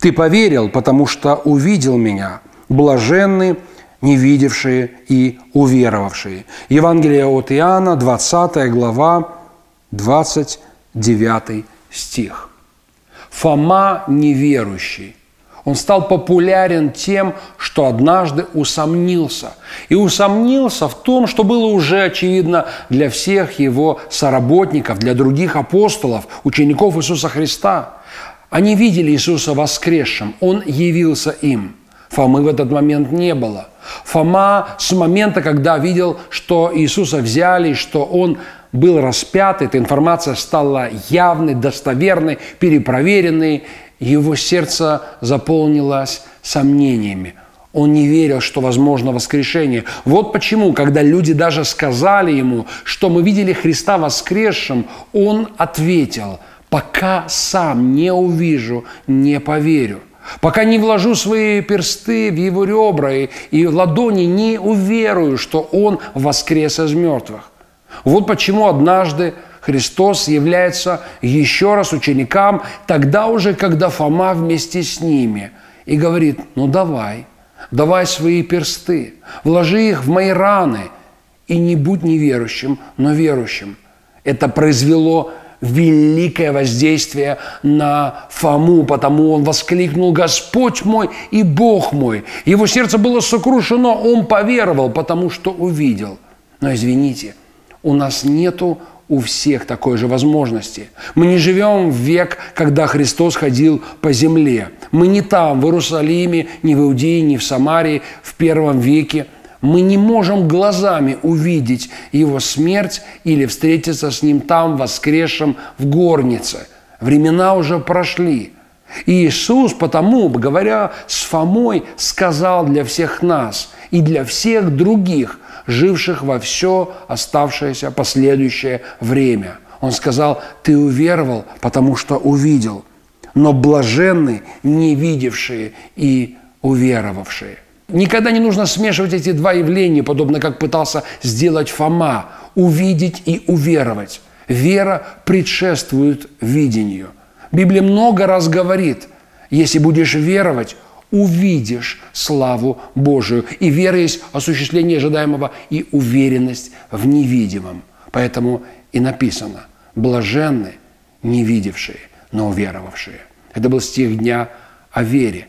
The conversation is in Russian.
«Ты поверил, потому что увидел Меня, блаженны, не видевшие и уверовавшие». Евангелие от Иоанна, 20 глава, 29 стих. Фома неверующий. Он стал популярен тем, что однажды усомнился. И усомнился в том, что было уже очевидно для всех его соработников, для других апостолов, учеников Иисуса Христа. Они видели Иисуса воскресшим, Он явился им. Фомы в этот момент не было. Фома с момента, когда видел, что Иисуса взяли, что Он был распят, эта информация стала явной, достоверной, перепроверенной, его сердце заполнилось сомнениями. Он не верил, что возможно воскрешение. Вот почему, когда люди даже сказали ему, что мы видели Христа воскресшим, он ответил, пока сам не увижу, не поверю. Пока не вложу свои персты в его ребра и, и ладони, не уверую, что он воскрес из мертвых. Вот почему однажды Христос является еще раз ученикам, тогда уже, когда Фома вместе с ними, и говорит, ну давай, давай свои персты, вложи их в мои раны, и не будь неверующим, но верующим. Это произвело великое воздействие на Фому, потому он воскликнул «Господь мой и Бог мой». Его сердце было сокрушено, он поверовал, потому что увидел. Но извините, у нас нету у всех такой же возможности. Мы не живем в век, когда Христос ходил по земле. Мы не там, в Иерусалиме, не в Иудее, не в Самарии в первом веке. Мы не можем глазами увидеть Его смерть или встретиться с Ним там, воскресшим в горнице. Времена уже прошли. И Иисус потому, говоря с Фомой, сказал для всех нас и для всех других – живших во все оставшееся последующее время. Он сказал, ты уверовал, потому что увидел, но блаженны не видевшие и уверовавшие. Никогда не нужно смешивать эти два явления, подобно как пытался сделать Фома, увидеть и уверовать. Вера предшествует видению. Библия много раз говорит, если будешь веровать, увидишь славу Божию. И вера есть осуществление ожидаемого и уверенность в невидимом. Поэтому и написано «блаженны, не видевшие, но уверовавшие». Это был стих дня о вере.